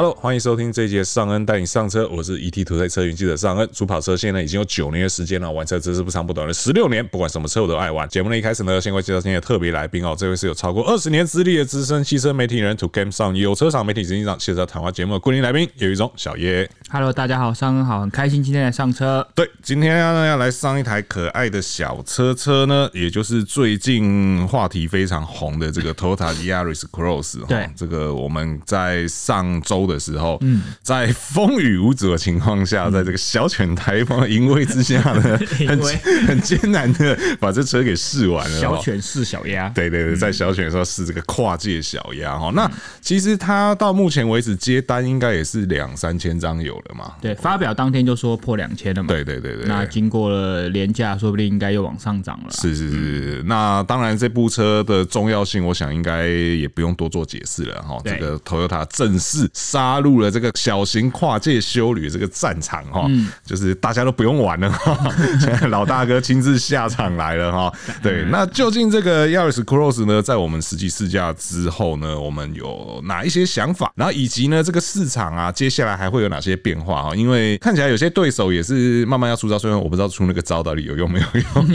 Hello，欢迎收听这一节尚恩带你上车，我是 ET 土车车云记者尚恩。主跑车现在已经有九年的时间了，玩车真是不长不短的十六年，不管什么车我都爱玩。节目的一开始呢，先会介绍今天的特别来宾哦，这位是有超过二十年资历的资深汽车媒体人，To Game 上有车厂媒体执行长，现在谈话节目的固定来宾，有一种小叶。Hello，大家好，尚恩好，很开心今天来上车。对，今天要要来上一台可爱的小车车呢，也就是最近话题非常红的这个 Toyota Yaris Cross。对，这个我们在上周的时候，嗯，在风雨无阻的情况下，在这个小犬台风的淫威之下呢，很 很艰难的把这车给试完了。小犬试小鸭，对对对，在小犬的时候试这个跨界小鸭哈。那其实他到目前为止接单应该也是两三千张有了嘛？对，发表当天就说破两千了嘛？对对对对。那经过了廉价，说不定应该又往上涨了。是是是。那当然，这部车的重要性，我想应该也不用多做解释了哈。这个 Toyota 正式杀入了这个小型跨界修旅这个战场哈，就是大家都不用玩了哈，现在老大哥亲自下场来了哈。对，那究竟这个 Yaris Cross 呢，在我们实际试驾之后呢，我们有哪一些想法？然后以及呢，这个市场啊，接下来还会有哪些变化哈？因为看起来有些对手也是慢慢要出招，虽然我不知道出那个招到底有用没有用。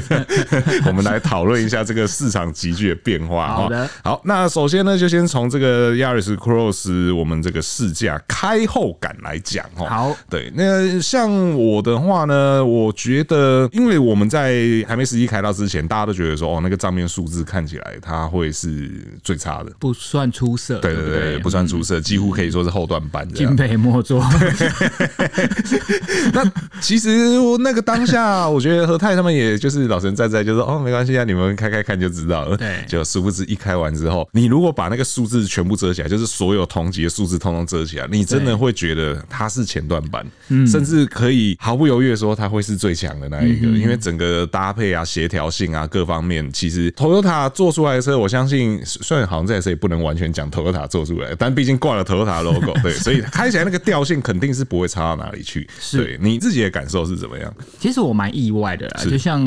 我们来讨论一下这个市场急剧的变化哈。好的，好，那首先呢，就先从这个 Yaris Cross 我们这个试驾开后感来讲哦。好，对，那像我的话呢，我觉得，因为我们在还没实际开到之前，大家都觉得说，哦，那个账面数字看起来它会是最差的，不算出色。对对对，不算出色，几乎可以说是后段班的。敬陪末座。那其实那个当下，我觉得何泰他们也就是老神在在，就说哦，没关系啊，你们开开看就知道了。对，就殊不知一开完之后，你如果把那个数字全部遮起来，就是所有同级的数字通通遮起来，你真的会觉得它是前段班，甚至可以毫不犹豫的说它会是最强的那一个，因为整个搭配啊、协调性啊各方面，其实 Toyota 做出来的车，我相信虽然好像这台车也不能完全讲 Toyota 做出来，但毕竟挂了 Toyota logo，对，所以开起来那个调性肯定是不会差到哪里去。对，你自己的感受是怎么样？其实我蛮意外的啦，就像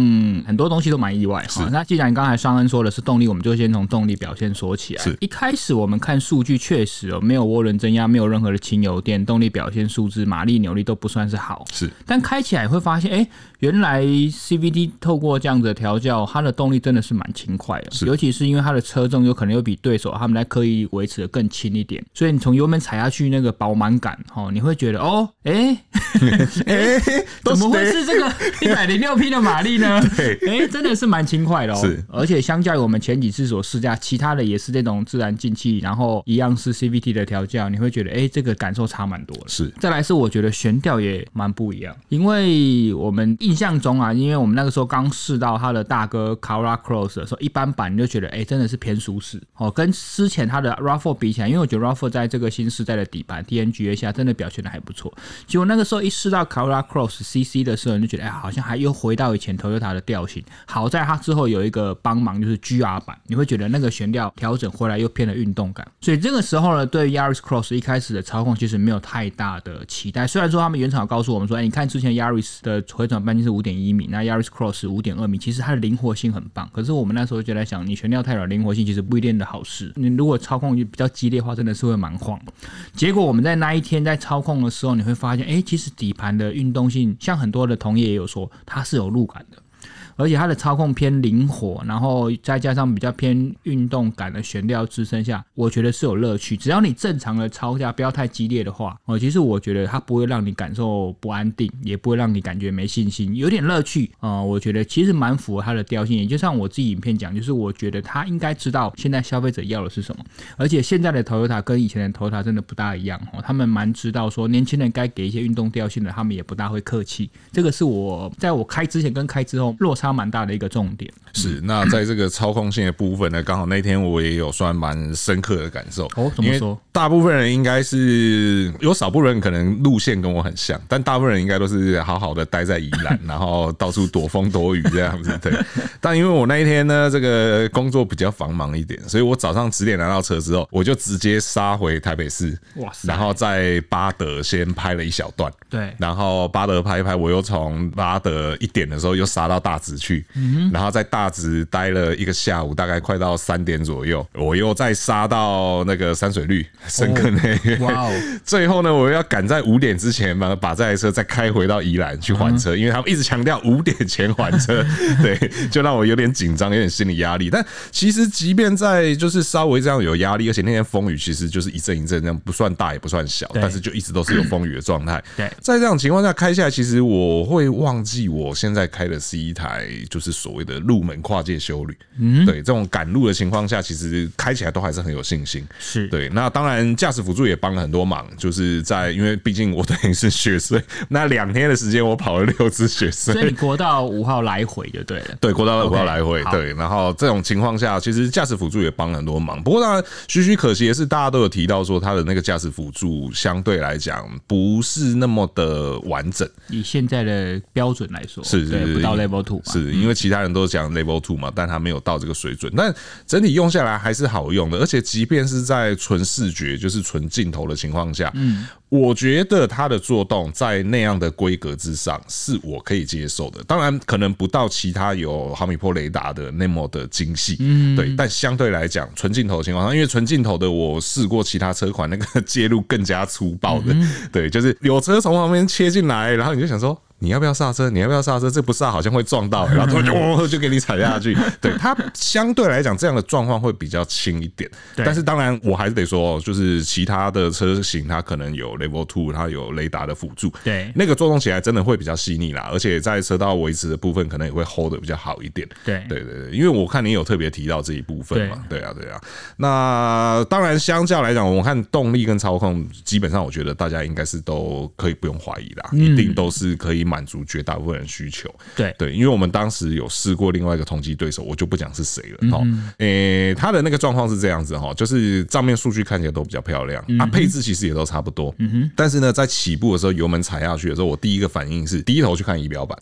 很多东西都蛮意外哈。那既然刚才双恩说的是动力，我们就先从动力表现说起来。一开始我们看数据，确实哦，没有涡轮增压，没有任何的轻油电，动力表现数字、马力、扭力都不算是好。是，但开起来会发现，哎，原来 CVT 透过这样子的调教，它的动力真的是蛮轻快的。是，尤其是因为它的车重有可能又比对手他们来刻意维持的更轻一点，所以你从油门踩下去那个饱满感，哦，你会觉得哦，哎。哎，怎么会是这个 一百零六匹的马力呢？对，哎，真的是蛮轻快的哦。是，而且相较于我们前几次所试驾，其他的也是这种自然进气，然后一样是 CVT 的调教，你会觉得哎，这个感受差蛮多的。是，再来是我觉得悬吊也蛮不一样，因为我们印象中啊，因为我们那个时候刚试到他的大哥 c a r a Cross 的时候，一般版你就觉得哎，真的是偏舒适哦，跟之前他的 RAV4 比起来，因为我觉得 RAV4 在这个新世代的底盘 TNGA 下真的表现的还不错，结果那个时候一试到 c a r a Cross CC 的时候，你就觉得哎，好像还又回到以前 Toyota 的调性。好在它之后有一个帮忙，就是 GR 版，你会觉得那个悬吊调整回来又偏了运动感。所以这个时候呢，对 Yaris Cross 一开始的操控其实没有太大的期待。虽然说他们原厂告诉我们说，哎，你看之前 Yaris 的回转半是五点一米，那 Yaris Cross 五点二米，其实它的灵活性很棒。可是我们那时候就在想，你悬吊太软，灵活性其实不一定的好事。你如果操控比较激烈的话，真的是会蛮晃。结果我们在那一天在操控的时候，你会发现，哎，其实底盘的运动性，像很多的同业也有说，它是有路感的。而且它的操控偏灵活，然后再加上比较偏运动感的悬吊支撑下，我觉得是有乐趣。只要你正常的操下，不要太激烈的话，哦，其实我觉得它不会让你感受不安定，也不会让你感觉没信心，有点乐趣啊。我觉得其实蛮符合它的调性。也就像我自己影片讲，就是我觉得它应该知道现在消费者要的是什么。而且现在的 Toyota 跟以前的 Toyota 真的不大一样哦，他们蛮知道说年轻人该给一些运动调性的，他们也不大会客气。这个是我在我开之前跟开之后落差。它蛮大的一个重点是，那在这个操控性的部分呢，刚好那天我也有算蛮深刻的感受哦。怎么说？大部分人应该是有少部分人可能路线跟我很像，但大部分人应该都是好好的待在宜兰，然后到处躲风躲雨这样子。对。但因为我那一天呢，这个工作比较繁忙一点，所以我早上十点拿到车之后，我就直接杀回台北市。哇塞！然后在巴德先拍了一小段，对。然后巴德拍一拍，我又从巴德一点的时候又杀到。到大直去，然后在大直待了一个下午，大概快到三点左右，我又再杀到那个山水绿深坑内，哇哦！最后呢，我要赶在五点之前把把这台车再开回到宜兰去还车，因为他们一直强调五点前还车，对，就让我有点紧张，有点心理压力。但其实即便在就是稍微这样有压力，而且那天风雨其实就是一阵一阵这样，不算大也不算小，但是就一直都是有风雨的状态。对，在这种情况下开下来，其实我会忘记我现在开的是一台就是所谓的入门跨界修旅。嗯，对，这种赶路的情况下，其实开起来都还是很有信心。是对，那当然驾驶辅助也帮了很多忙，就是在因为毕竟我等于是雪隧，那两天的时间我跑了六次雪隧，所以你国道五号来回就对了。对，国道五号来回，对，然后这种情况下，其实驾驶辅助也帮了很多忙。不过当然，许许可惜的是，大家都有提到说，它的那个驾驶辅助相对来讲不是那么的完整。以现在的标准来说，是是不到 Level Two，是因为其他人都讲 Level Two 嘛，但他没有到这个水准。但整体用下来还是好用的，而且即便是在纯视觉，就是纯镜头的情况下，嗯。我觉得它的作动在那样的规格之上是我可以接受的，当然可能不到其他有毫米波雷达的那么的精细，嗯，对，但相对来讲，纯镜头的情况下，因为纯镜头的我试过其他车款，那个介入更加粗暴的，对，就是有车从旁边切进来，然后你就想说。你要不要刹车？你要不要刹车？这不刹好像会撞到，然后就就给你踩下去。对，它相对来讲这样的状况会比较轻一点。但是当然我还是得说，就是其他的车型它可能有 Level Two，它有雷达的辅助。对，那个作动起来真的会比较细腻啦，而且在车道维持的部分可能也会 hold 得比较好一点。对，对对对，因为我看你有特别提到这一部分嘛。对啊，对啊。那当然相较来讲，我看动力跟操控，基本上我觉得大家应该是都可以不用怀疑啦，一定都是可以满足绝大部分人需求，对对，因为我们当时有试过另外一个同级对手，我就不讲是谁了哈。诶，他的那个状况是这样子哈，就是账面数据看起来都比较漂亮，啊，配置其实也都差不多，嗯哼。但是呢，在起步的时候，油门踩下去的时候，我第一个反应是低头去看仪表板。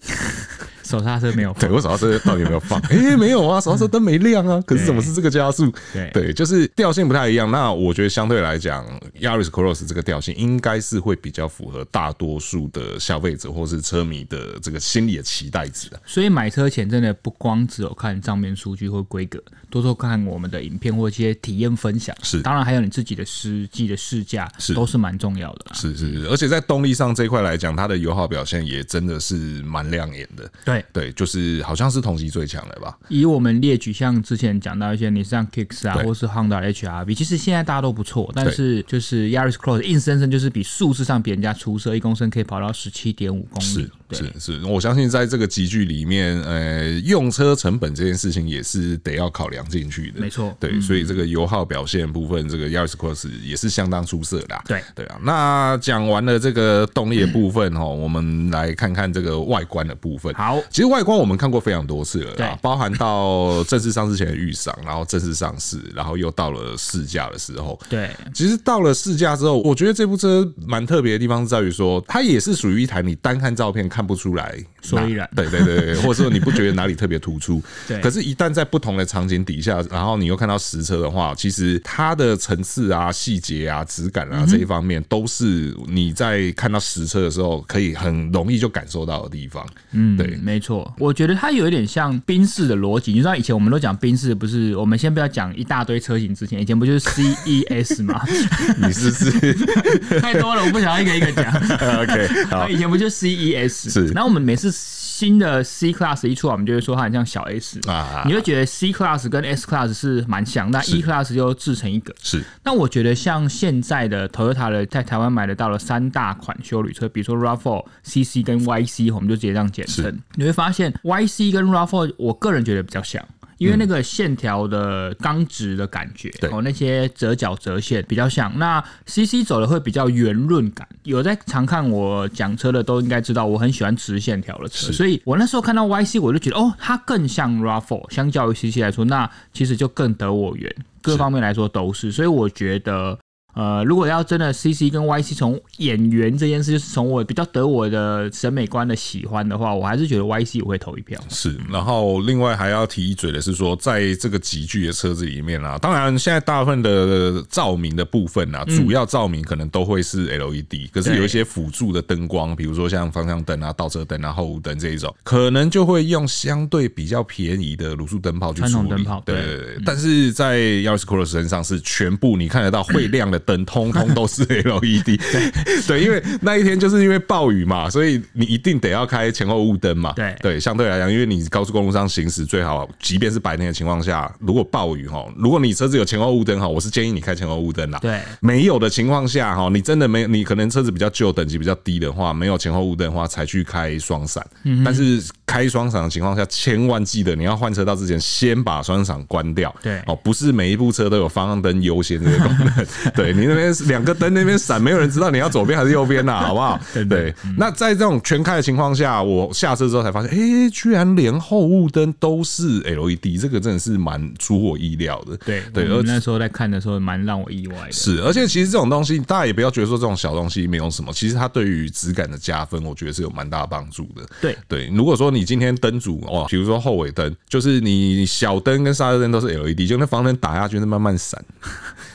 手刹车没有放，对，我手刹车到底有没有放？哎、欸，没有啊，手刹车灯没亮啊。可是怎么是这个加速？对，对，就是调性不太一样。那我觉得相对来讲，Yaris Cross 这个调性应该是会比较符合大多数的消费者或是车迷的这个心理的期待值的。所以买车前真的不光只有看账面数据或规格，多多看我们的影片或一些体验分享。是，当然还有你自己的实际的试驾，是都是蛮重要的。是是是，而且在动力上这一块来讲，它的油耗表现也真的是蛮亮眼的。对。对，就是好像是同级最强的吧。以我们列举，像之前讲到一些，你像 Kicks 啊，或是 Honda HRV，其实现在大家都不错，但是就是 Yaris Cross 硬生生就是比数字上比人家出色，一公升可以跑到十七点五公里。是是是，我相信在这个集聚里面，呃，用车成本这件事情也是得要考量进去的。没错，对，所以这个油耗表现部分，这个 Yaris Cross 也是相当出色的。对对啊，那讲完了这个动力的部分哦，我们来看看这个外观的部分。好，其实外观我们看过非常多次了，对，包含到正式上市前的预赏，然后正式上市，然后又到了试驾的时候。对，其实到了试驾之后，我觉得这部车蛮特别的地方是在于说，它也是属于一台你单看照片看不出来，所以然，对对对，或者说你不觉得哪里特别突出，对。可是，一旦在不同的场景底下，然后你又看到实车的话，其实它的层次啊、细节啊、质感啊这一方面，都是你在看到实车的时候可以很容易就感受到的地方。嗯，对，没错。我觉得它有一点像宾士的逻辑，你知道以前我们都讲宾士，不是？我们先不要讲一大堆车型之前，以前不就是 CES 吗？你是不是 太多了，我不想要一个一个讲。OK，好，以前不就 CES 是？然后我们每次新的 C Class 一出来，我们就会说它很像小 S 啊，你会觉得 C Class 跟 S Class 是蛮像，那 E Class 就制成一个。是，那我觉得像现在的 Toyota 的在台湾买得到的三大款修旅车，比如说 RAV4、CC 跟 YC，我们就直接这样简称。你会发现 YC 跟 RAV4，我个人觉得比较像。因为那个线条的刚直的感觉，哦，那些折角折线比较像。那 CC 走的会比较圆润感。有在常看我讲车的都应该知道，我很喜欢直线条的车。所以我那时候看到 YC，我就觉得哦，它更像 RAV4，相较于 CC 来说，那其实就更得我缘。各方面来说都是。所以我觉得。呃，如果要真的 CC 跟 YC 从演员这件事，就是从我比较得我的审美观的喜欢的话，我还是觉得 YC 我会投一票。是，然后另外还要提一嘴的是说，在这个集聚的车子里面啊，当然现在大部分的照明的部分啊，主要照明可能都会是 LED，可是有一些辅助的灯光，比如说像方向灯啊、倒车灯啊、后雾灯这一种，可能就会用相对比较便宜的卤素灯泡去处理。灯泡，对。但是在 Yaris Cross 身上是全部你看得到会亮的灯，通通都是 LED。对，因为那一天就是因为暴雨嘛，所以你一定得要开前后雾灯嘛。对对，相对来讲，因为你高速公路上行驶最好，即便是白天的情况下，如果暴雨哈，如果你车子有前后雾灯哈，我是建议你开前后雾灯啦。对，没有的情况下哈，你真的没你可能车子比较旧，等级比较低的话，没有前后雾灯的话，才去开双闪。但是开双闪的情况下，千万记得你要换车道之前，先把双闪关掉。对哦，不是每一部车都有方向灯优先这个功能。对你那边两个灯那边闪，没有人知道你要左边还是右边呐，好不好？对。那在这种全开的情况下，我下车之后才发现，哎，居然连后雾灯都是 LED，这个真的是蛮出乎我意料的。对对，而那时候在看的时候，蛮让我意外的。是，而且其实这种东西，大家也不要觉得说这种小东西没有什么，其实它对于质感的加分，我觉得是有蛮大帮助的。对对，如果说你今天灯组哦，比如说后尾灯，就是你小灯跟刹车灯都是 LED，就那方向灯打下去，那慢慢闪。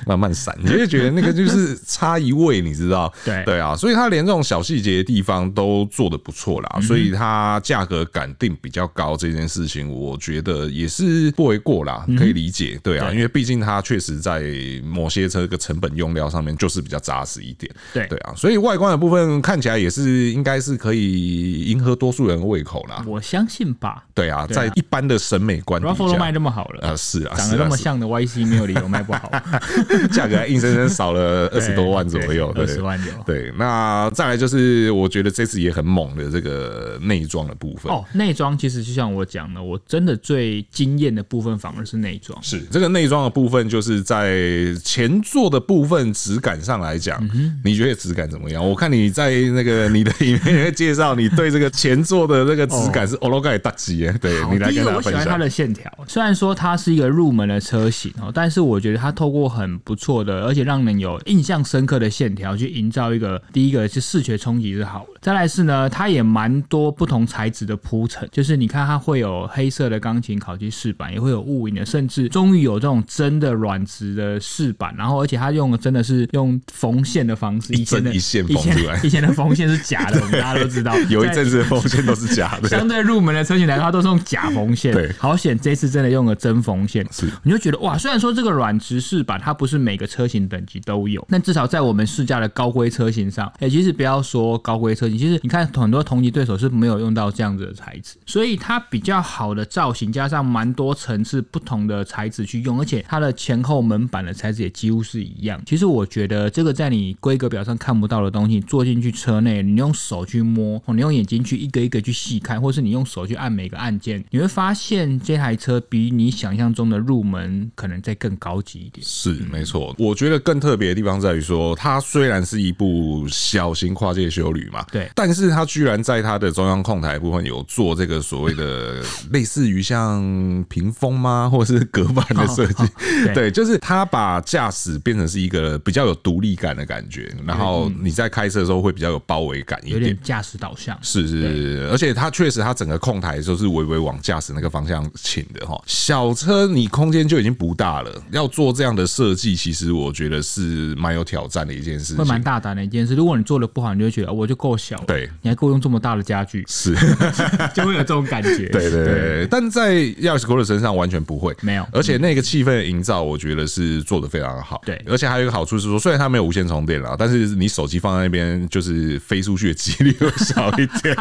慢慢闪，你就会觉得那个就是差一位，你知道？对对啊，所以它连这种小细节的地方都做得不错啦，所以它价格敢定比较高这件事情，我觉得也是不为过啦，可以理解。对啊，因为毕竟它确实在某些车个成本用料上面就是比较扎实一点。对对啊，所以外观的部分看起来也是应该是可以迎合多数人的胃口啦。我相信吧。对啊，在一般的审美观，RAV4 都卖这么好了啊，是啊，长得那么像的 YC 没有理由卖不好。价格还硬生生少了二十多万左右，二十万有。对，那再来就是我觉得这次也很猛的这个内装的部分。哦，内装其实就像我讲的，我真的最惊艳的部分反而是内装。是这个内装的部分，就是在前座的部分质感上来讲，你觉得质感怎么样？我看你在那个你的影片介绍，你对这个前座的那个质感是欧罗盖大吉耶。对，你来跟大家分享。我喜欢它的线条，虽然说它是一个入门的车型哦，但是我觉得它透过很不错的，而且让人有印象深刻的线条，去营造一个第一个是视觉冲击是好的。再来是呢，它也蛮多不同材质的铺陈，就是你看它会有黑色的钢琴烤漆饰板，也会有雾影的，甚至终于有这种真的软质的饰板。然后而且它用的真的是用缝线的方式，一针一线缝出来。以前的缝线是假的，我们大家都知道，有一阵子的缝线都是假的。相对入门的车型来说，它都是用假缝线。对，好险这次真的用了真缝线，是你就觉得哇，虽然说这个软质饰板它不是每个车型等级都有，但至少在我们试驾的高规车型上，哎、欸，其实不要说高规车型，其实你看很多同级对手是没有用到这样子的材质，所以它比较好的造型加上蛮多层次不同的材质去用，而且它的前后门板的材质也几乎是一样。其实我觉得这个在你规格表上看不到的东西，坐进去车内，你用手去摸，你用眼睛去一个一个去细看，或是你用手去按每个按键，你会发现这台车比你想象中的入门可能再更高级一点。是没错，我觉得更特别的地方在于说，它虽然是一部小型跨界修旅嘛，对，但是他居然在它的中央控台部分有做这个所谓的 类似于像屏风吗，或者是隔板的设计？对，对，就是他把驾驶变成是一个比较有独立感的感觉，然后你在开车的时候会比较有包围感一点，有点驾驶导向。是是是，而且它确实它整个控台就是微微往驾驶那个方向倾的哈。小车你空间就已经不大了，要做这样的设计，其实我觉得是蛮有挑战的一件事，会蛮大胆的一件事。如果你做的不好，你就会觉得我就够小，对，你还够用这么大的家具，是。就会有这种感觉。对对对，但在 Yaris Cross 身上完全不会，没有，而且那个气氛的营造，我觉得是做的非常好。对，而且还有一个好处是说，虽然它没有无线充电了，但是你手机放在那边，就是飞出去的几率会少一点。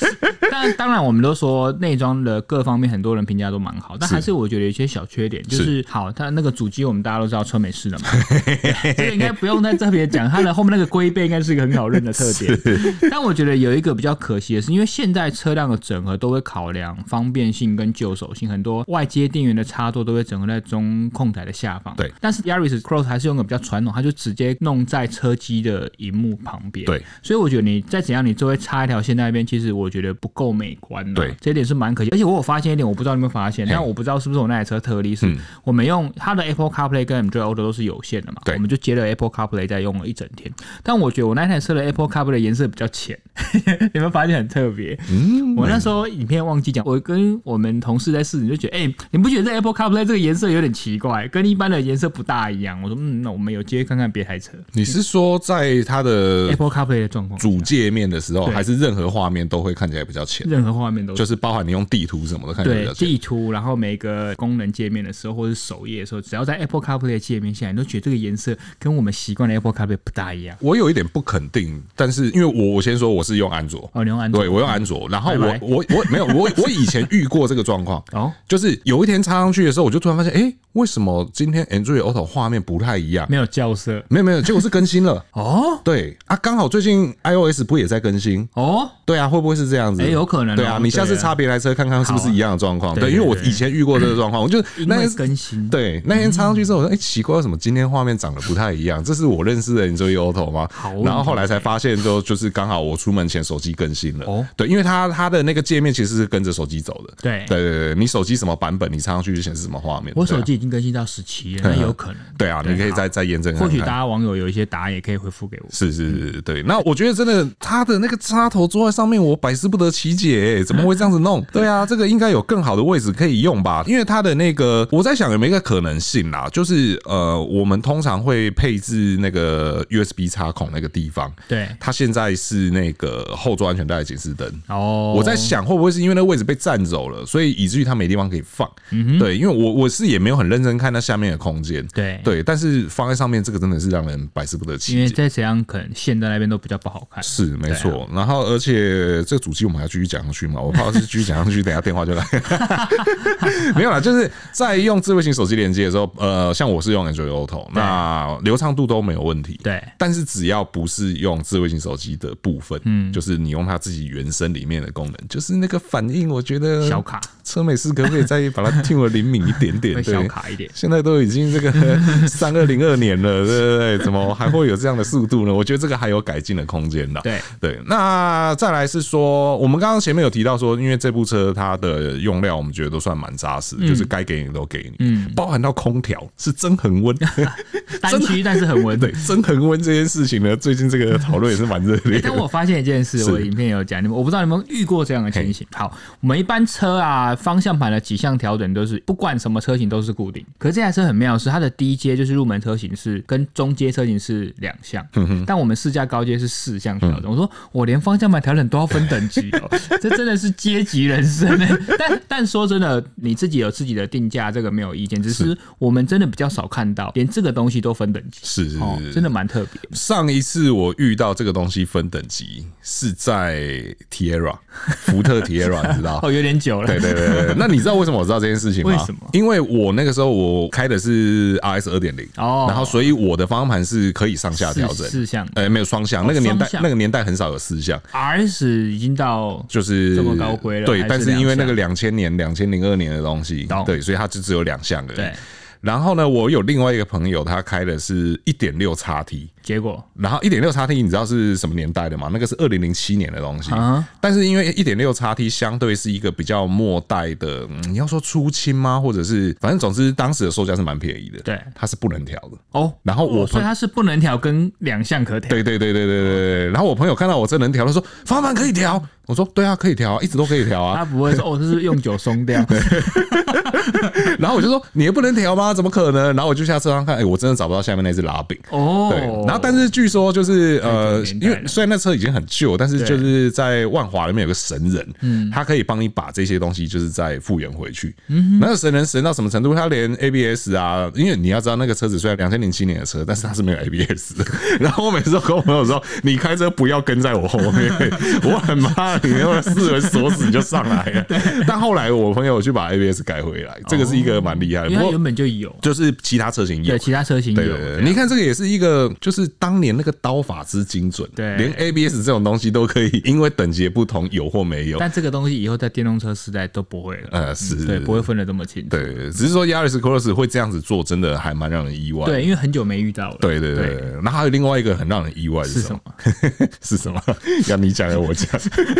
但当然，我们都说内装的各方面，很多人评价都蛮好，但还是我觉得有一些小缺点，就是。好，它那个主机我们大家都知道车美式的嘛，这个应该不用在这边讲，它的后面那个龟背应该是一个很好认的特点。但我觉得有一个比较可惜的是，因为现在车辆的整合都会考量方便性跟旧手性，很多外接电源的插座都会整合在中控台的下方。对，但是 Yaris Cross 还是用个比较传统，它就直接弄在车机的荧幕旁边。对，所以我觉得你再怎样，你就会插一条线在那边，其实我觉得不够美观。对，这一点是蛮可惜。而且我有发现一点，我不知道你有没有发现，但我不知道是不是我那台车特例，是我们用它的 Apple CarPlay 跟 Android Auto 都是有线的嘛？对，我们就接了 Apple CarPlay 在用了一整天。但我觉得我那台车的 Apple CarPlay 颜色比较浅，有没有发现很特别？嗯，我那时候影片忘记讲，我跟我们同事在试，你就觉得，哎、欸，你不觉得这 Apple CarPlay 这个颜色有点奇怪，跟一般的颜色不大一样？我说，嗯，那我们有机会看看别台车。你是说在它的 Apple CarPlay 的状况，主界面的时候，还是任何画面都会看起来比较浅？任何画面都就是包含你用地图什么的看起来比较浅。对，地图，然后每个功能界面的时候，或者是首页的时候，只要在 Apple CarPlay 的界面下，你都觉得这个颜色跟我们习惯的 Apple CarPlay 不大一样。我有一点不肯定，但是因为我我先说我是用安卓，哦，你用安卓，对，我用安卓，然后我我我没有我我以前遇过这个状况，哦，就是有一天插上去的时候，我就突然发现，哎，为什么今天 Android Auto 画面不太一样？没有校色，没有没有，结果是更新了，哦，对啊，刚好最近 iOS 不也在更新，哦，对啊，会不会是这样子？哎，有可能，对啊，你下次插别台车看看是不是一样的状况？对，因为我以前遇过这个状况，我就那天更新，对，那天插上去之后，我说，哎，奇怪，为什么今天画面长得不太一样？这是我认识的 Android Auto 吗？然后后来才发现，就就是刚好我出门前手机更新了，哦，对，因为它它的那个界面其实是跟着手机走的，对，对对对，你手机什么版本，你插上去就显示什么画面。我手机已经更新到十七了，那有可能。对啊，你可以再再验证。或许大家网友有一些答案，也可以回复给我。是是是，对。那我觉得真的，它的那个插头坐在上面，我百思不得其解，怎么会这样子弄？对啊，这个应该有更好的位置可以用吧？因为它的那个，我在想有没有一个可能性啦，就是呃，我们通常会配置那个 USB 插孔那个地方，对，它现在是那个后座安全带的警示灯。哦，我在想会不会是因为那个位置被占走了，所以以至于它没地方可以放。对，因为我我是也没有很认真看那下面的空间。对对，但是放在上面这个真的是让人百思不得其解。因为在怎样可能线在那边都比较不好看。是没错，然后而且这个主机我们还要继续讲上去嘛？我怕是继续讲上去，等下电话就来。没有啦，就是在用智慧型手机连接的时候，呃，像我是用 Android Auto，那流畅度都没有问题。对，但是只要不是用智慧型手机的部分，嗯，就是你用它自己原生里面的功能，就是那个反应，我觉得小卡。车美斯可不可以再把它听我灵敏一点点？小卡一点。现在都已经这个 三二零二年了，对不对？怎么还会有这样的速度呢？我觉得这个还有改进的空间的。对对，那再来是说，我们刚刚前面有提到说，因为这部车它的用料，我们觉得都算蛮扎实，就是该给你都给你，嗯，包含到空调是真恒温，单区但是恒温。对，真恒温这件事情呢，最近这个讨论也是蛮热烈。但我发现一件事，我影片有讲，你们我不知道你们遇过这样的情形。好，我们一般车啊。方向盘的几项调整都是不管什么车型都是固定，可是这台车很妙，是它的低阶就是入门车型是跟中阶车型是两项，但我们试驾高阶是四项调整。我说我连方向盘调整都要分等级哦，这真的是阶级人生呢。但但说真的，你自己有自己的定价，这个没有意见，只是我们真的比较少看到连这个东西都分等级，是是是，真的蛮特别。上一次我遇到这个东西分等级是在 Tiara 福特 Tiara，你知道？哦，有点久了。对对对。那你知道为什么我知道这件事情吗？为什么？因为我那个时候我开的是 RS 二点零哦，然后所以我的方向盘是可以上下调整四项，呃，没有双向，那个年代那个年代很少有四项。RS 已经到就是这么高规了，对，但是因为那个两千年、两千零二年的东西，对，所以它就只有两项的。对。然后呢，我有另外一个朋友，他开的是一点六叉 T，结果，然后一点六叉 T，你知道是什么年代的吗？那个是二零零七年的东西。啊，但是因为一点六叉 T 相对是一个比较末代的，你要说出清吗？或者是反正总之当时的售价是蛮便宜的。对，它是不能调的。哦，然后我所以它是不能调，跟两项可调。对对对对对对对。然后我朋友看到我这能调，他说方向盘可以调。我说对啊，可以调啊，一直都可以调啊。他不会说哦，这是用酒松掉。然后我就说你也不能调吗？怎么可能？然后我就下车上看，哎，我真的找不到下面那只拉柄。哦，对。然后但是据说就是呃，因为虽然那车已经很旧，但是就是在万华里面有个神人，嗯，他可以帮你把这些东西就是再复原回去。嗯，那个神人神到什么程度？他连 ABS 啊，因为你要知道那个车子虽然两千零七年的车，但是它是没有 ABS 的。然后我每次都跟我朋友说，你开车不要跟在我后面，我很怕。你用四轮锁死就上来了。但后来我朋友去把 ABS 改回来，这个是一个蛮厉害的。因为原本就有，就是其他车型有，对，其他车型有。你看这个也是一个，就是当年那个刀法之精准，对，连 ABS 这种东西都可以，因为等级不同有或没有。但这个东西以后在电动车时代都不会了，呃，是，对，不会分得这么清楚。对，只是说 Yaris Cross 会这样子做，真的还蛮让人意外。对，因为很久没遇到了。对对对。那还有另外一个很让人意外的是什么？是什么？要你讲要我讲？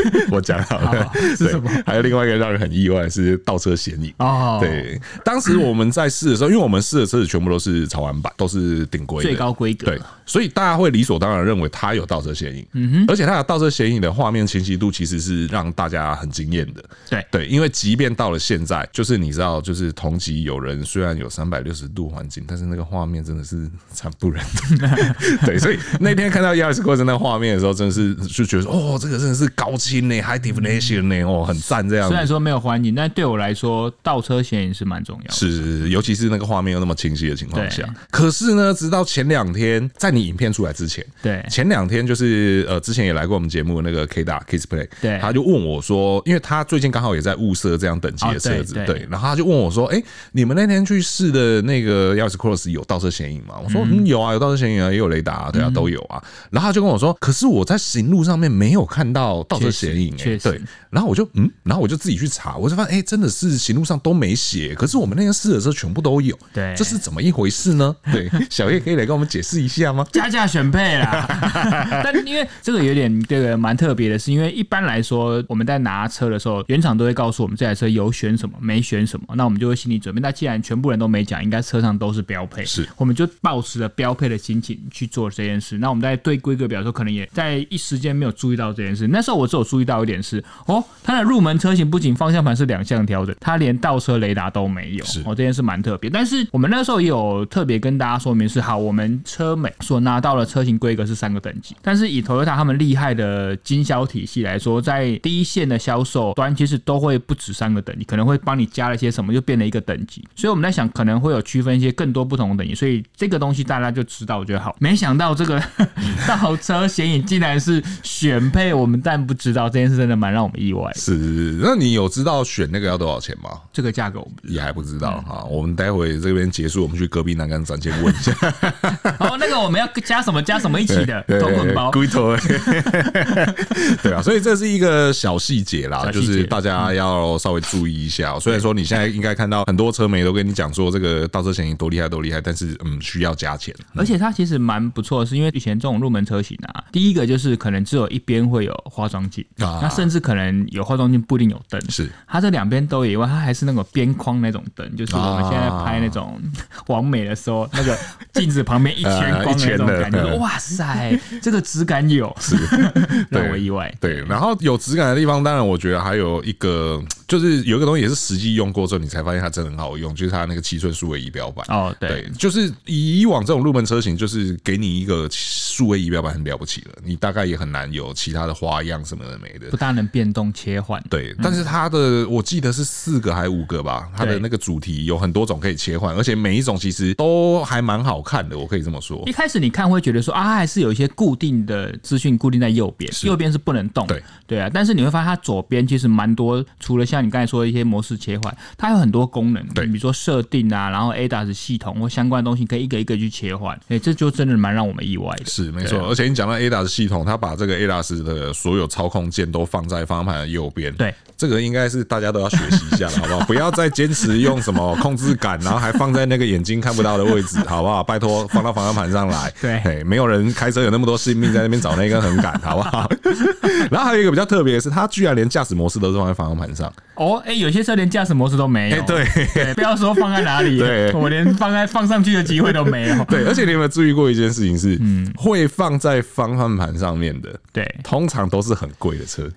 我讲好了。是什么？还有另外一个让人很意外是倒车显影哦。对，当时我们在试的时候，因为我们试的车子全部都是潮玩版，都是顶规最高规格，对，所以大家会理所当然认为它有倒车显影。嗯哼，而且它的倒车显影的画面清晰度其实是让大家很惊艳的。对对，因为即便到了现在，就是你知道，就是同级有人虽然有三百六十度环境，但是那个画面真的是惨不忍睹。对，所以那天看到 Yaris Cross 那画面的时候，真的是就觉得说，哦，这个真的是高清呢，High Definition 呢，哦，很赞这样。虽然说没有环境，但对我来说，倒车显影是蛮重要的。是，尤其是那个画面又那么清晰的情况下。可是呢，直到前两天，在你影片出来之前，对，前两天就是呃，之前也来过我们节目那个 K 大 Kissplay，对，他就问我说，因为他最近刚好也在物色这样等级的车子，对，然后他就问我说，哎，你们那天去试的那个 Yaris Cross 有倒车显影吗？我说，嗯，有啊，有倒车显影啊，也有雷达啊，对啊，都有啊。然后他就跟我说，可是我在行路上面没有看到倒车显影，哎，对。然后我就嗯，然后我就自己去查，我就发现，哎，真的是行路上都没写，可是我们那天试的时候全部都有，对，这是怎么一回事呢？对，小叶可以来跟我们解释一下吗？加价选配啦，但因为这个有点这个蛮特别的，是因为一般来说我们在拿车的时候，原厂都会告诉我们这台车有选什么，没选什么，那我们就会心理准备。那既然全部人都没讲，应该车上都是标配，是，我们就抱持着标配的心情去做这件事。那我们在对规格表的时候，可能也在一时间没有注意到这件事。那时候我只有注意到一点是，哦，它的入门车型不仅方向盘是两项调整，它连倒车雷达都没有，哦，这件事蛮特别。但是我们那时候也有特别跟大家说明是，好，我们车美所拿到的车型规格是三个等级，但是以 Toyota 他们厉害的经销体系来说，在第一线的销售端其实都会不止三个等级，可能会帮你加了些什么，就变了一个等级。所以我们在想，可能会有区分一些更多不同的等级，所以这个东西大家就知道，我觉得好。没想到这个 倒车显影竟然是选配，我们但不知道这件事，真的蛮让我们意外。是，那你有知道选那个要多少钱吗？这个价格我们也还不知道哈。我们待会这边结束，我们去隔壁栏杆展前问一下。哦，那个我们要加什么加什么一起的同捆包，龟头。对啊，所以这是一个小细节啦，就是大家要稍微注意一下。虽然说你现在应该看到很多车媒都跟你讲说这个倒车显影多厉害多厉害，但是嗯，需要加钱。而且它其实蛮不错的，是因为以前这种入门车型啊，第一个就是可能只有一边会有化妆镜啊，那甚至可能有化妆镜不一定有灯，是。它这两边都有以外，它还是那种边框那种灯，就是我们现在拍那种完美的时候，那个镜子旁边一圈光的 那种感觉，哇塞，这个质感有，是。让我意外。对，然后有质感的地方，当然我觉得还有一个。就是有一个东西也是实际用过之后，你才发现它真的很好用，就是它那个七寸数位仪表板。哦，对，就是以以往这种入门车型，就是给你一个数位仪表板很了不起了，你大概也很难有其他的花样什么的没的。不大能变动切换。对，但是它的我记得是四个还是五个吧，它的那个主题有很多种可以切换，而且每一种其实都还蛮好看的，我可以这么说。一开始你看会觉得说啊，还是有一些固定的资讯固定在右边，右边是不能动。对对啊，但是你会发现它左边其实蛮多，除了像。你刚才说的一些模式切换，它有很多功能，对，比如说设定啊，然后 ADAS 系统或相关的东西，可以一个一个去切换。哎，这就真的蛮让我们意外的。是没错，而且你讲到 ADAS 系统，它把这个 ADAS 的所有操控键都放在方向盘的右边。对，这个应该是大家都要学习一下的，好不好？不要再坚持用什么控制杆，然后还放在那个眼睛看不到的位置，好不好？拜托，放到方向盘上来。对，没有人开车有那么多性命在那边找那根横杆，好不好？然后还有一个比较特别的是，它居然连驾驶模式都是放在方向盘上。哦，哎，有些车连驾驶模式都没有。哎，对，不要说放在哪里，对，我连放在放上去的机会都没有。对，而且你有没有注意过一件事情是，嗯，会放在方向盘上面的，对，通常都是很贵的车。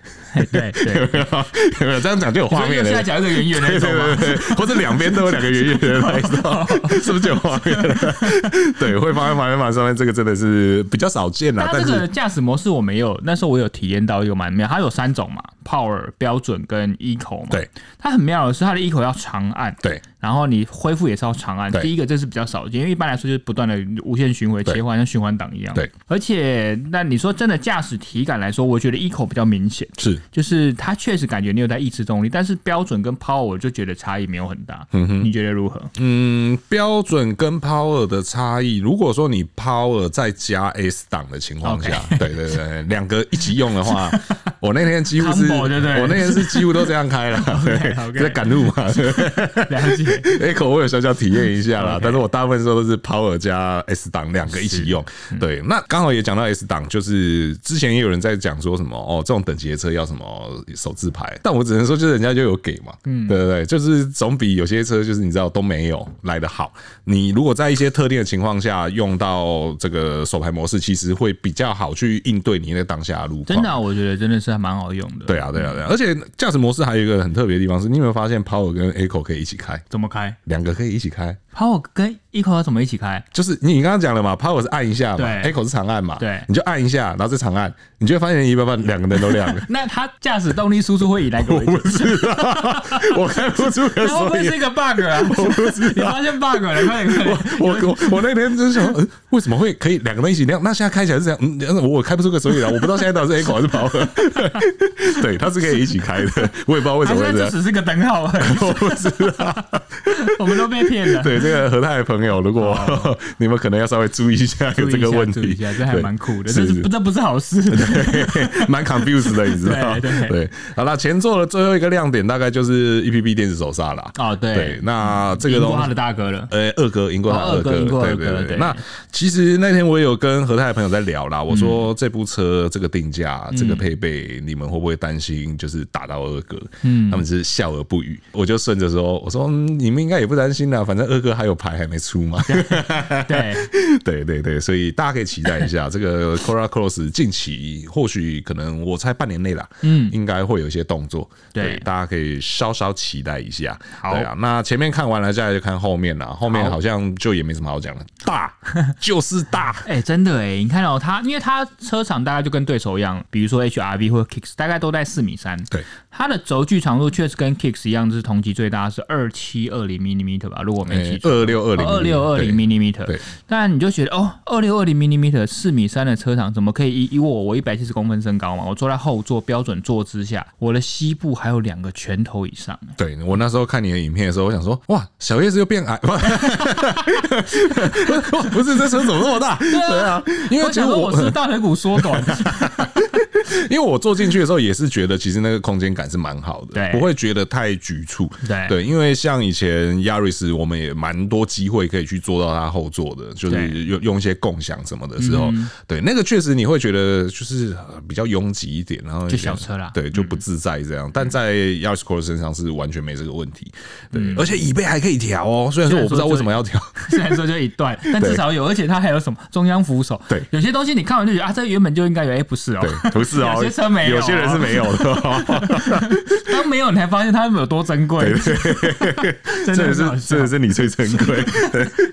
对 对，有没有？有没有这样讲就有画面了？现在讲一个圆圆的那种吗？或者两边都有两个圆圆的那种，是不是就有画面了？对，会放在方向盘上面，这个真的是比较少见啦。但这个驾驶模式我没有，那时候我有体验到一个蛮妙，它有三种嘛，Power、标准跟 Eco 嘛。对，它很妙的是，它的 Eco 要长按。对。然后你恢复也是要长按。第一个这是比较少见，因为一般来说就是不断的无限循环切换，像循环档一样。对，而且那你说真的驾驶体感来说，我觉得 Eco 比较明显，是，就是它确实感觉你有在抑制动力，但是标准跟 Power 我就觉得差异没有很大。嗯哼，你觉得如何？嗯，标准跟 Power 的差异，如果说你 Power 再加 S 档的情况下.对对对，两个一起用的话，我那天几乎是，我那天是几乎都这样开了，对，在赶路嘛。了解 Eco 我有小小体验一下啦，但是我大部分时候都是 Power 加 S 档两个一起用。对，那刚好也讲到 S 档，就是之前也有人在讲说什么哦，这种等级的车要什么手自排，但我只能说就是人家就有给嘛，嗯，对对对，就是总比有些车就是你知道都没有来的好。你如果在一些特定的情况下用到这个手排模式，其实会比较好去应对你那个当下的路况。真的，我觉得真的是还蛮好用的。对啊，对啊，对啊，而且驾驶模式还有一个很特别的地方是，你有没有发现 Power 跟 Eco 可以一起开？怎么开？两个可以一起开。Power 跟 Eco 要怎么一起开？就是你刚刚讲了嘛，Power 是按一下嘛，Eco 是长按嘛，对，你就按一下，然后再长按，你就会发现一般般两个灯都亮了。那它驾驶动力输出会以哪个为主？我不知道，我开不出个所以。会不会是一个 bug 啊？我不知道，你发现 bug 了？快点！我我我那天就想，嗯，为什么会可以两个灯一起亮？那现在开起来是这样，嗯，我我开不出个所以然，我不知道现在到底是 Eco 还是 Power。对，它是可以一起开的，我也不知道为什么会这样。这只是个灯号啊，我不知道，我们都被骗了。对这个和泰的朋友。如果 你们可能要稍微注意一下有这个问题，注意一下，这还蛮酷的，这是不这不是好事，对，蛮 confused 的，你知道？对对。好了，前座的最后一个亮点大概就是 EPP 电子手刹了。哦，对。那这个都是他的大哥了，呃，二哥赢过他二哥，对对对。那其实那天我有跟和泰的朋友在聊啦，我说这部车这个定价、这个配备，你们会不会担心就是打到二哥？嗯，他们是笑而不语。我就顺着说，我说你们应该也不担心啦，反正二哥还有牌还没出嘛。对。对对对，所以大家可以期待一下 这个 Corolla Cross 近期或许可能我猜半年内啦，嗯，应该会有一些动作，对，大家可以稍稍期待一下。好，对啊，那前面看完了，接下来就看后面了。后面好。像就也没什么好讲了，大就是大，哎，真的哎，你看到它，因为它车长大概就跟对手一样，比如说 HRV 或者 Kicks，大概都在四米三，对，它的轴距长度确实跟 Kicks 一样，是同级最大是二七二零 millimeter 吧，如果没记错，二六二零二六。二零 millimeter，对，但你就觉得哦，二六二零 millimeter 四米三的车长怎么可以以以我我一百七十公分身高嘛？我坐在后座标准坐姿下，我的膝部还有两个拳头以上。对，我那时候看你的影片的时候，我想说哇，小叶子又变矮，不是这车怎么那么大？对啊，因为我是大腿骨缩短。因为我坐进去的时候也是觉得，其实那个空间感是蛮好的，对，不会觉得太局促。对对，因为像以前 Yaris，我们也蛮多机会可以去坐到它后座的，就是用用一些共享什么的时候，对，那个确实你会觉得就是比较拥挤一点，然后就小车啦，对，就不自在这样。但在 Yaris Cross 身上是完全没这个问题，对，而且椅背还可以调哦。虽然说我不知道为什么要调，虽然说就一段，但至少有，而且它还有什么中央扶手。对，有些东西你看完就觉得啊，这原本就应该有，哎，不是哦，对，不是。有些车没有，有些人是没有的。当没有，你才发现它有多珍贵。真的是，真的是你最珍贵。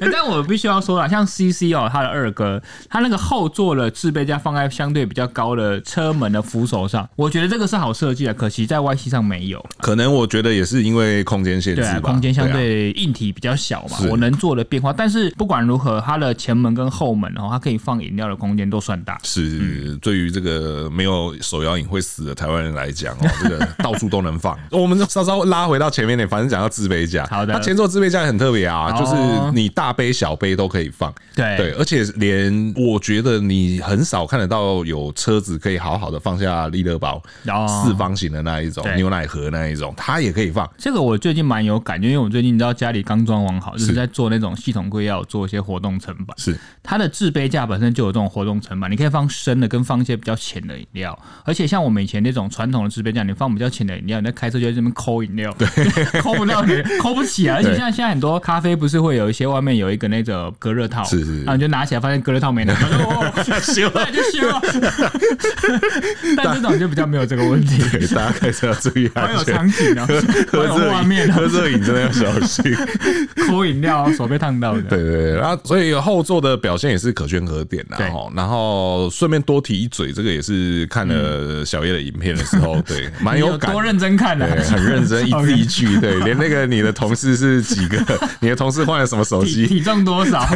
但我必须要说了，像 CC 哦，他的二哥，他那个后座的置备架放在相对比较高的车门的扶手上，我觉得这个是好设计的。可惜在 YC 上没有。可能我觉得也是因为空间限制吧，空间相对硬体比较小嘛，我能做的变化。但是不管如何，它的前门跟后门哦，它可以放饮料的空间都算大。是，对于这个没有。手摇饮会死的台湾人来讲哦，这个到处都能放。我们稍稍拉回到前面点，反正讲到置备架，好的，它前座置备架也很特别啊，就是你大杯小杯都可以放。对对，而且连我觉得你很少看得到有车子可以好好的放下利乐包，四方形的那一种牛奶盒那一种，它也可以放。这个我最近蛮有感觉，因为我最近你知道家里刚装潢好，就是在做那种系统柜，要做一些活动层板。是它的置备架本身就有这种活动层板，你可以放深的，跟放一些比较浅的饮料。而且像我们以前那种传统的制备架，你放比较浅的饮料，你在开车就在这边抠饮料，对，抠不到你，抠不起啊。而且像现在很多咖啡不是会有一些外面有一个那个隔热套，是是，然后你就拿起来发现隔热套没拿，修了就修了。但这种就比较没有这个问题，大家开车要注意安全。有场景啊，有画面，喝热饮真的要小心，抠饮料手被烫到的。对对对，然后所以后座的表现也是可圈可点的哈。然后顺便多提一嘴，这个也是。看了小叶的影片的时候，对，蛮有感，多认真看的，对，很认真，一字一句，对，连那个你的同事是几个，你的同事换了什么手机，体重多少，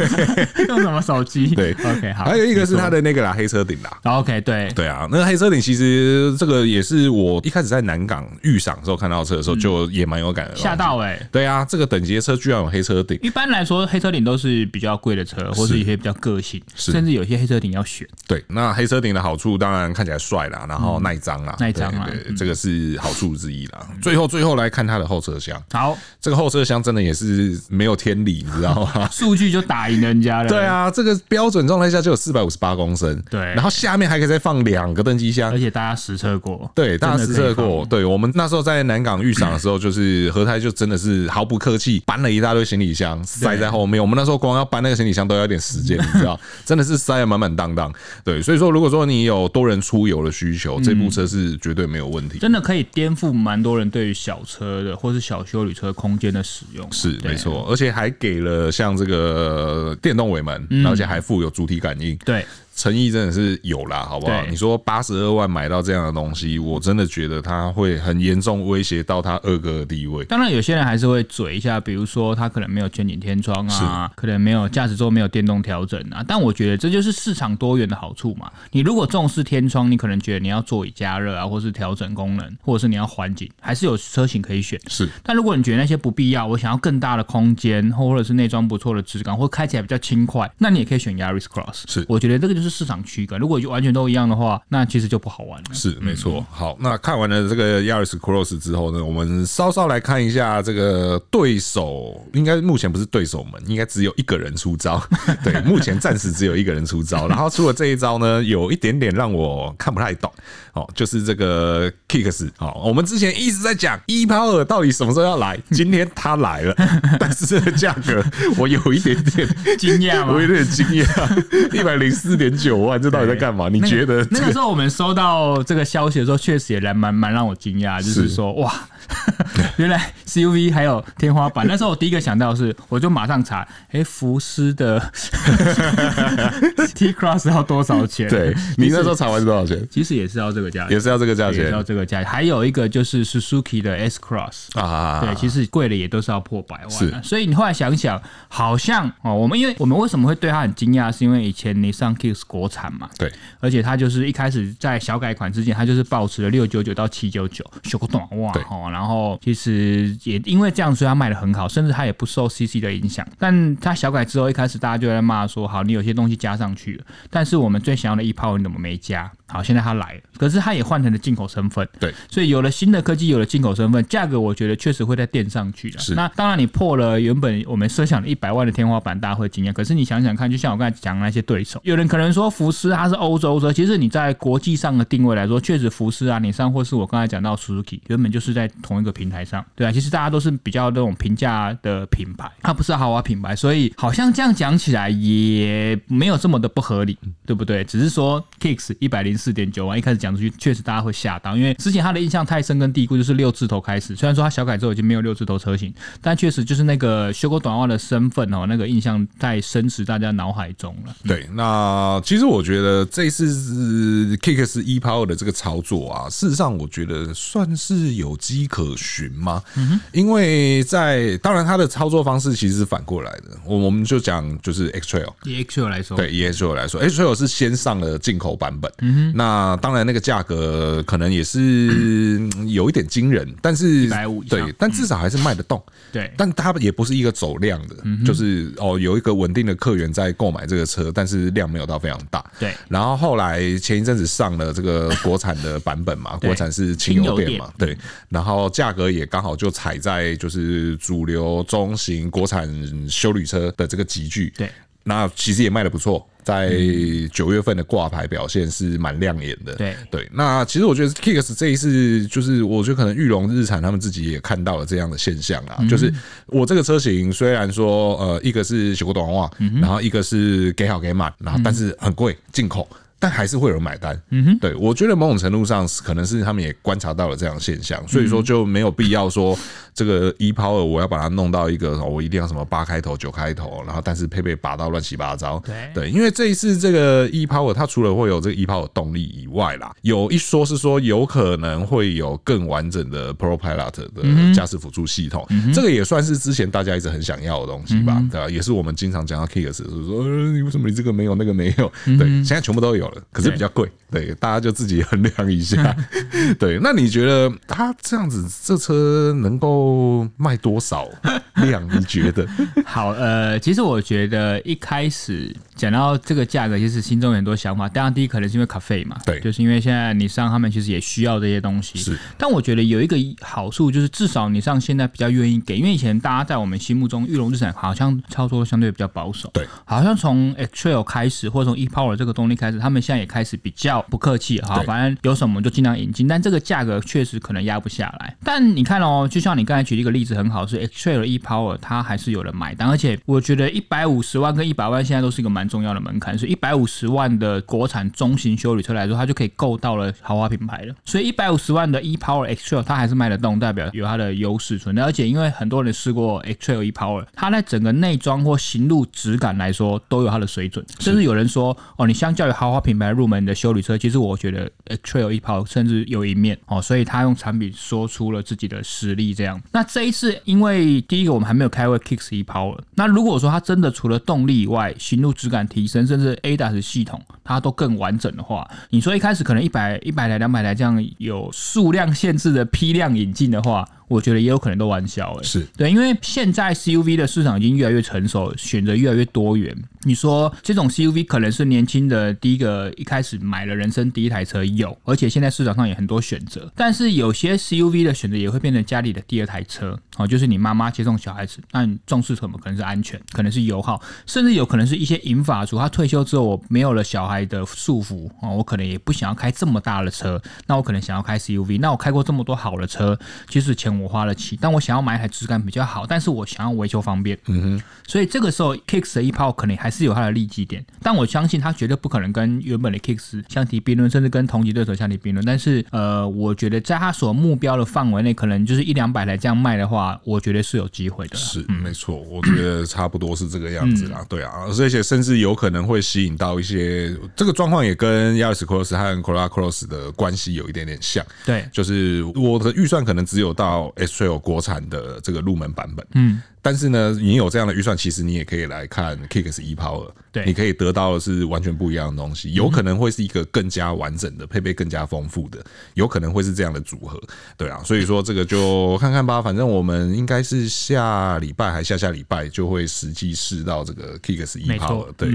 用什么手机，对，OK，好，还有一个是他的那个啦，黑车顶啦，OK，对，对啊，那个黑车顶其实这个也是我一开始在南港预赏的时候看到车的时候，就也蛮有感的，吓到哎，对啊，这个等级的车居然有黑车顶，一般来说黑车顶都是比较贵的车，或是一些比较个性，甚至有些黑车顶要选，对，那黑车顶的好处当然看起来帅啦，然后耐脏啦，耐脏啊，对，这个是好处之一啦。最后最后来看它的后车厢，好，这个后车厢真的也是没有天理，你知道吗？数据就打赢人家了。对啊，这个标准状态下就有四百五十八公升，对，然后下面还可以再放两个登机箱，而且大家实测过，对，大家实测过，对，我们那时候在南港预赏的时候，就是何泰就真的是毫不客气搬了一大堆行李箱塞在后面，我们那时候光要搬那个行李箱都要点时间，你知道，真的是塞的满满当当。对，所以说如果说你有多人出游的需求，这部车是绝对没有问题，真的可以颠覆蛮多人对于小车的或是小修理车空间的使用。是没错，而且还给了像这个电动尾门，而且还附有主体感应。对。诚意真的是有啦，好不好？你说八十二万买到这样的东西，我真的觉得他会很严重威胁到他二哥的地位。当然，有些人还是会嘴一下，比如说他可能没有全景天窗啊，可能没有驾驶座没有电动调整啊。但我觉得这就是市场多元的好处嘛。你如果重视天窗，你可能觉得你要座椅加热啊，或是调整功能，或者是你要环境，还是有车型可以选。是。但如果你觉得那些不必要，我想要更大的空间，或者是内装不错的质感，或开起来比较轻快，那你也可以选 Yaris Cross。是。我觉得这个就是市场区隔。如果就完全都一样的话，那其实就不好玩了。是没错。好，那看完了这个 Yaris Cross 之后呢，我们稍稍来看一下这个对手，应该目前不是对手们，应该只有一个人出招。对，目前暂时只有一个人出招。然后出了这一招呢，有一点点让我看不太懂。哦，就是这个 Kicks。哦，我们之前一直在讲 e-Power 到底什么时候要来，今天他来了，但是这个价格我有一点点惊讶，我有点惊讶，一百零四点九万，这到底在干嘛？你觉得、这个、那个时候我们收到这个消息的时候，确实也来蛮蛮让我惊讶，就是说哇，原来 CUV 还有天花板。那时候我第一个想到的是，我就马上查，哎、欸，福斯的 T Cross 要多少钱？对，你那时候查完是多少钱？其实也是要这个价，也是要这个价钱，也是要这个价钱。还有一个就是 Suzuki 的 S Cross 啊，对，其实贵了也都是要破百万。是，所以你后来想想，好像哦，我们因为我们为什么会对它很惊讶，是因为以前你上 Kicks 国产嘛，对，而且它就是一开始在小改款之前，它就是保持了六九九到七九九，修个短袜哈，然后其实也因为这样，所以它卖的很好，甚至它也不受 CC 的影响。但它小改之后，一开始大家就在骂说，好，你有些东西加上去了，但是我们最想要的 e-Power 你怎么没加？好，现在它来了，可是它也换成了进口身份，对，所以有了新的科技，有了进口身份，价格我觉得确实会在垫上去的。是，那当然你破了原本我们设想的一百万的天花板，大家会惊讶。可是你想想看，就像我刚才讲的那些对手，有人可能说福斯它是欧洲车，其实你在国际上的定位来说，确实福斯啊、你上或是我刚才讲到 Suzuki，原本就是在同一个平台上，对啊，其实大家都是比较那种平价的品牌，它不是豪华品牌，所以好像这样讲起来也没有这么的不合理，对不对？只是说 Kicks 一百零四点九万一开始。讲出去确实大家会吓到，因为之前他的印象太深根蒂固，就是六字头开始。虽然说他小改之后已经没有六字头车型，但确实就是那个修过短袜的身份哦，那个印象太深植大家脑海中了。对，那其实我觉得这次是 Kicks e-Power 的这个操作啊，事实上我觉得算是有迹可循吗？嗯哼，因为在当然它的操作方式其实是反过来的，我我们就讲就是 X Trail，以 X Trail 来说，对，以 X Trail 来说，X Trail 是先上了进口版本，嗯哼，那当然。那个价格可能也是 有一点惊人，但是对，但至少还是卖得动。对，但它也不是一个走量的，就是哦有一个稳定的客源在购买这个车，但是量没有到非常大。对，然后后来前一阵子上了这个国产的版本嘛，国产是轻油电嘛，对，然后价格也刚好就踩在就是主流中型国产修旅车的这个集聚。对。那其实也卖得不错，在九月份的挂牌表现是蛮亮眼的。对。对，那其实我觉得 Kicks 这一次，就是我觉得可能玉龙日产他们自己也看到了这样的现象啊，就是我这个车型虽然说呃一个是修过短袜，然后一个是给好给满，然后但是很贵进口。但还是会有人买单。嗯哼，对，我觉得某种程度上可能是他们也观察到了这样的现象，所以说就没有必要说这个 E Power 我要把它弄到一个我一定要什么八开头九开头，然后但是配备拔到乱七八糟。对对，因为这一次这个 E Power 它除了会有这个 E Power 动力以外啦，有一说是说有可能会有更完整的 Pro Pilot 的驾驶辅助系统，这个也算是之前大家一直很想要的东西吧，对吧？也是我们经常讲到 Kicks 就是说，你为什么你这个没有，那个没有？对，现在全部都有了，可是比较贵，对，大家就自己衡量一下。对，那你觉得他这样子这车能够卖多少量？你觉得？好，呃，其实我觉得一开始讲到这个价格，其实心中有很多想法。当然，第一可能是因为咖啡嘛，对，就是因为现在你上他们其实也需要这些东西。是，但我觉得有一个好处就是，至少你上现在比较愿意给，因为以前大家在我们心目中，玉龙日产好像操作相对比较保守。对，好像从 X-Trail 开始，或者从 E-Power 这个动力开始，他们现在也开始比较不客气，哈，反正有什么就尽量引进。但这个价格确实可能压不下来。但你看哦，就像你刚才举了一个例子，很好，是 X-Trail E-Power，它还是有人买单，而且我觉得一百五十万跟一百万现在都是一个蛮重要的门槛，所以一百五十万的国产中型修理车来说，它就可以够到了豪华品牌了。所以一百五十万的 E-Power X-Trail 它还是卖得动，代表有它的优势存在。而且因为很多人试过 X-Trail E-Power，它在整个内装或行路质感来说都有它的水准，甚至有人说哦，你相较于豪华品牌入门的修理车，其实我觉得 X-Trail E-Power 甚至有一面哦，所以他用产品说出了自己的实力。这样，那这一次因为第一个我们还没有开过 Kicks E-Power，那如果说它真的除了动力以外，行路质感提升，甚至 ADAS 系统它都更完整的话，你说一开始可能一百一百台两百台这样有数量限制的批量引进的话。我觉得也有可能都玩笑哎，是对，因为现在 CUV 的市场已经越来越成熟，选择越来越多元。你说这种 CUV 可能是年轻的第一个一开始买了人生第一台车有，而且现在市场上也很多选择。但是有些 CUV 的选择也会变成家里的第二台车哦，就是你妈妈接送小孩子，那你重视什么？可能是安全，可能是油耗，甚至有可能是一些银发族，他退休之后我没有了小孩的束缚哦，我可能也不想要开这么大的车，那我可能想要开 CUV。那我开过这么多好的车，其实前。我花了钱，但我想要买一台质感比较好，但是我想要维修方便，嗯哼，所以这个时候 Kicks 的 E-Power 可能还是有它的利基点，但我相信它绝对不可能跟原本的 Kicks 相提并论，甚至跟同级对手相提并论。但是，呃，我觉得在它所目标的范围内，可能就是一两百台这样卖的话，我觉得是有机会的。是，没错，我觉得差不多是这个样子啦。嗯、对啊，而且甚至有可能会吸引到一些这个状况，也跟 Yaris Cross 和 Corolla Cross 的关系有一点点像。对，就是我的预算可能只有到。X-Trail 国产的这个入门版本，嗯。但是呢，你有这样的预算，其实你也可以来看 Kicks E-Power，对，你可以得到的是完全不一样的东西，有可能会是一个更加完整的配备，更加丰富的，有可能会是这样的组合，对啊，所以说这个就看看吧，反正我们应该是下礼拜还下下礼拜就会实际试到这个 Kicks E-Power，对，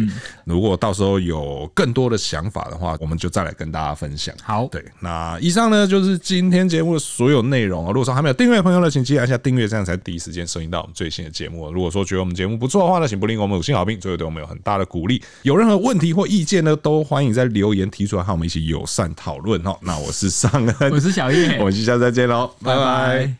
如果到时候有更多的想法的话，我们就再来跟大家分享。好，对，那以上呢就是今天节目的所有内容啊，如果说还没有订阅的朋友呢，请记得按下订阅，这样才第一时间收听到我们最新的节目，如果说觉得我们节目不错的话呢，请不吝给我们五星好评，最后对我们有很大的鼓励。有任何问题或意见呢，都欢迎在留言提出来，和我们一起友善讨论哦。那我是尚恩，我是小叶，我们下次再见喽，拜拜。